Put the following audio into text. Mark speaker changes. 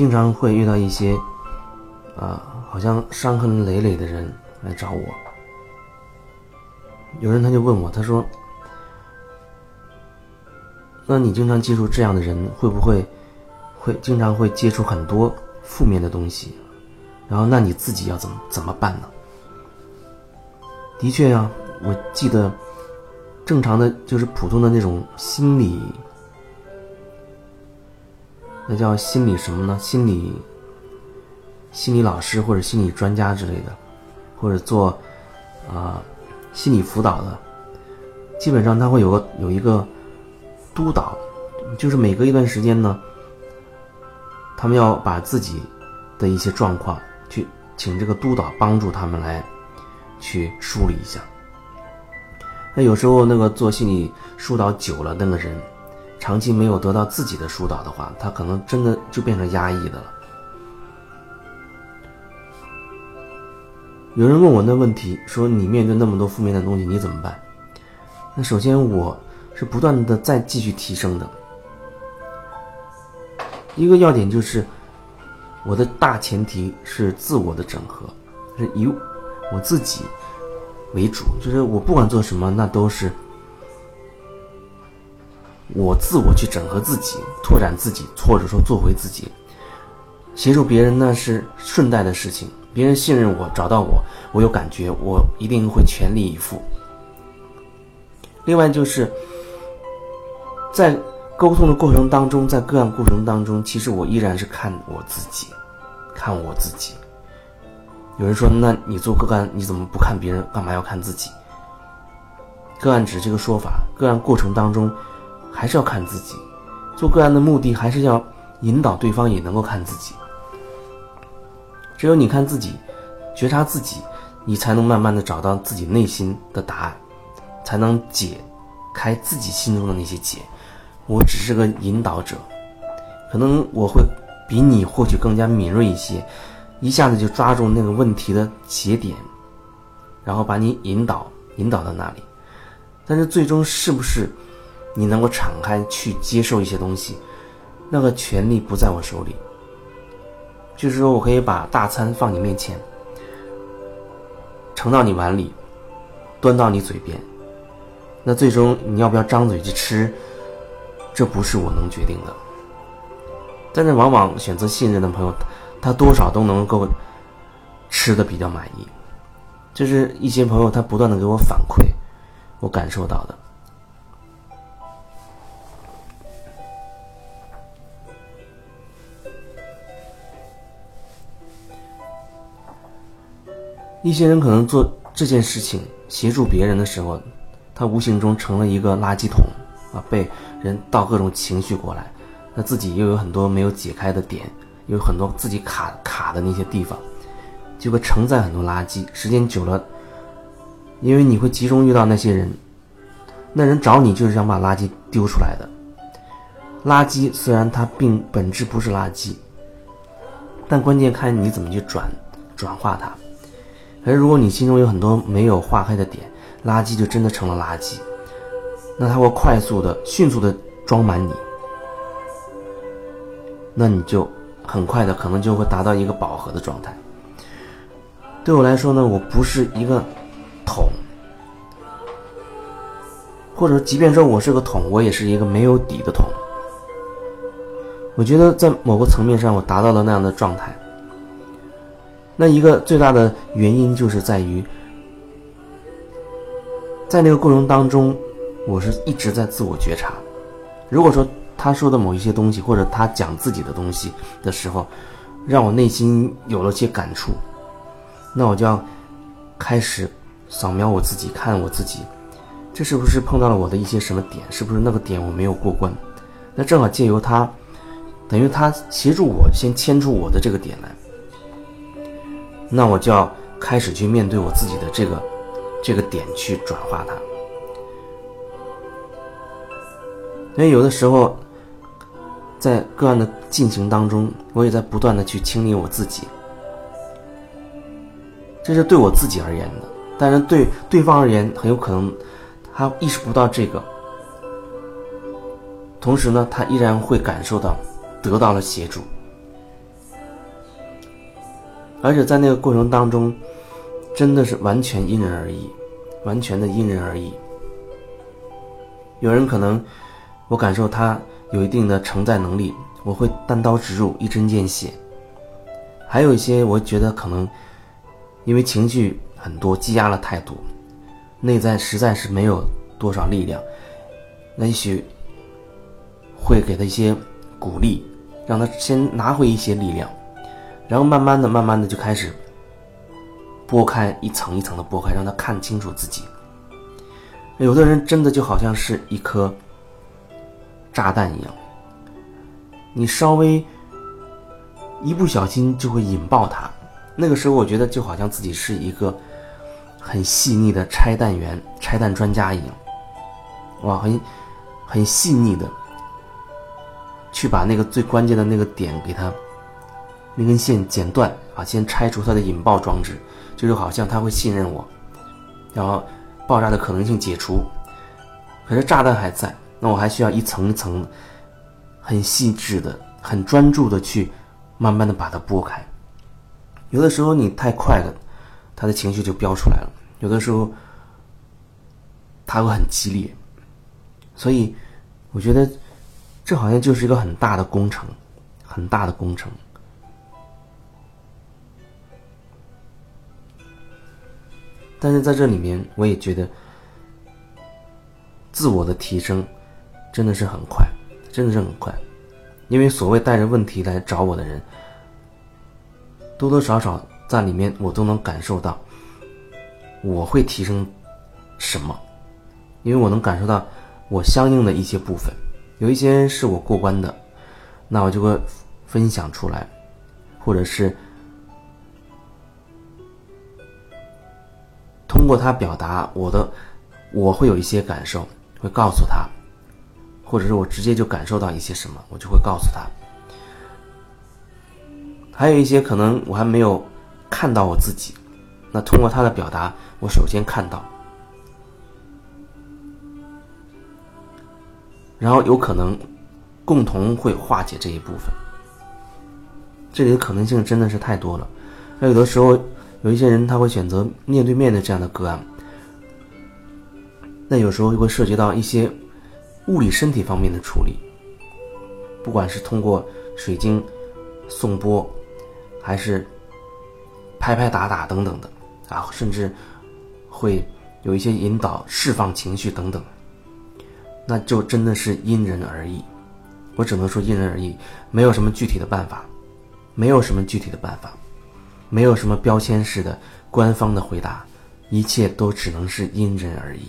Speaker 1: 经常会遇到一些啊，好像伤痕累累的人来找我。有人他就问我，他说：“那你经常接触这样的人，会不会会经常会接触很多负面的东西？然后那你自己要怎么怎么办呢？”的确呀，我记得正常的就是普通的那种心理，那叫心理什么呢？心理心理老师或者心理专家之类的，或者做啊。心理辅导的，基本上他会有个有一个督导，就是每隔一段时间呢，他们要把自己的一些状况去请这个督导帮助他们来去梳理一下。那有时候那个做心理疏导久了，那个人长期没有得到自己的疏导的话，他可能真的就变成压抑的了。有人问我那问题，说你面对那么多负面的东西，你怎么办？那首先我是不断的在继续提升的。一个要点就是，我的大前提是自我的整合，是以我自己为主，就是我不管做什么，那都是我自我去整合自己，拓展自己，或者说做回自己。协助别人那是顺带的事情。别人信任我，找到我，我有感觉，我一定会全力以赴。另外就是，在沟通的过程当中，在个案过程当中，其实我依然是看我自己，看我自己。有人说，那你做个案，你怎么不看别人，干嘛要看自己？个案指这个说法，个案过程当中还是要看自己。做个案的目的，还是要引导对方也能够看自己。只有你看自己，觉察自己，你才能慢慢的找到自己内心的答案，才能解开自己心中的那些结。我只是个引导者，可能我会比你或许更加敏锐一些，一下子就抓住那个问题的节点，然后把你引导引导到那里。但是最终是不是你能够敞开去接受一些东西，那个权利不在我手里。就是说我可以把大餐放你面前，盛到你碗里，端到你嘴边，那最终你要不要张嘴去吃，这不是我能决定的。但是往往选择信任的朋友，他多少都能够吃的比较满意。就是一些朋友他不断的给我反馈，我感受到的。一些人可能做这件事情协助别人的时候，他无形中成了一个垃圾桶啊，被人倒各种情绪过来，那自己又有很多没有解开的点，有很多自己卡卡的那些地方，就会承载很多垃圾。时间久了，因为你会集中遇到那些人，那人找你就是想把垃圾丢出来的。垃圾虽然它并本质不是垃圾，但关键看你怎么去转转化它。而如果你心中有很多没有化开的点，垃圾就真的成了垃圾，那它会快速的、迅速的装满你，那你就很快的可能就会达到一个饱和的状态。对我来说呢，我不是一个桶，或者即便说我是个桶，我也是一个没有底的桶。我觉得在某个层面上，我达到了那样的状态。那一个最大的原因就是在于，在那个过程当中，我是一直在自我觉察。如果说他说的某一些东西，或者他讲自己的东西的时候，让我内心有了些感触，那我就要开始扫描我自己，看我自己，这是不是碰到了我的一些什么点？是不是那个点我没有过关？那正好借由他，等于他协助我先牵出我的这个点来。那我就要开始去面对我自己的这个这个点，去转化它。因为有的时候，在个案的进行当中，我也在不断的去清理我自己，这是对我自己而言的。但是对对方而言，很有可能他意识不到这个，同时呢，他依然会感受到得到了协助。而且在那个过程当中，真的是完全因人而异，完全的因人而异。有人可能，我感受他有一定的承载能力，我会单刀直入，一针见血；还有一些，我觉得可能因为情绪很多，积压了太多，内在实在是没有多少力量，那也许会给他一些鼓励，让他先拿回一些力量，然后慢慢的、慢慢的就开始剥开一层一层的剥开，让他看清楚自己。有的人真的就好像是一颗炸弹一样，你稍微一不小心就会引爆它。那个时候，我觉得就好像自己是一个很细腻的拆弹员、拆弹专家一样，哇，很很细腻的去把那个最关键的那个点给它那根线剪断啊，先拆除它的引爆装置，就是好像他会信任我，然后。爆炸的可能性解除，可是炸弹还在，那我还需要一层一层、很细致的、很专注的去慢慢的把它拨开。有的时候你太快了，他的情绪就飙出来了；有的时候他会很激烈，所以我觉得这好像就是一个很大的工程，很大的工程。但是在这里面，我也觉得自我的提升真的是很快，真的是很快。因为所谓带着问题来找我的人，多多少少在里面我都能感受到我会提升什么，因为我能感受到我相应的一些部分，有一些是我过关的，那我就会分享出来，或者是。通过他表达我的，我会有一些感受，会告诉他，或者是我直接就感受到一些什么，我就会告诉他。还有一些可能我还没有看到我自己，那通过他的表达，我首先看到，然后有可能共同会化解这一部分。这里的可能性真的是太多了，那有的时候。有一些人他会选择面对面的这样的个案，那有时候又会涉及到一些物理身体方面的处理，不管是通过水晶送波，还是拍拍打打等等的啊，甚至会有一些引导释放情绪等等，那就真的是因人而异。我只能说因人而异，没有什么具体的办法，没有什么具体的办法。没有什么标签式的官方的回答，一切都只能是因人而异。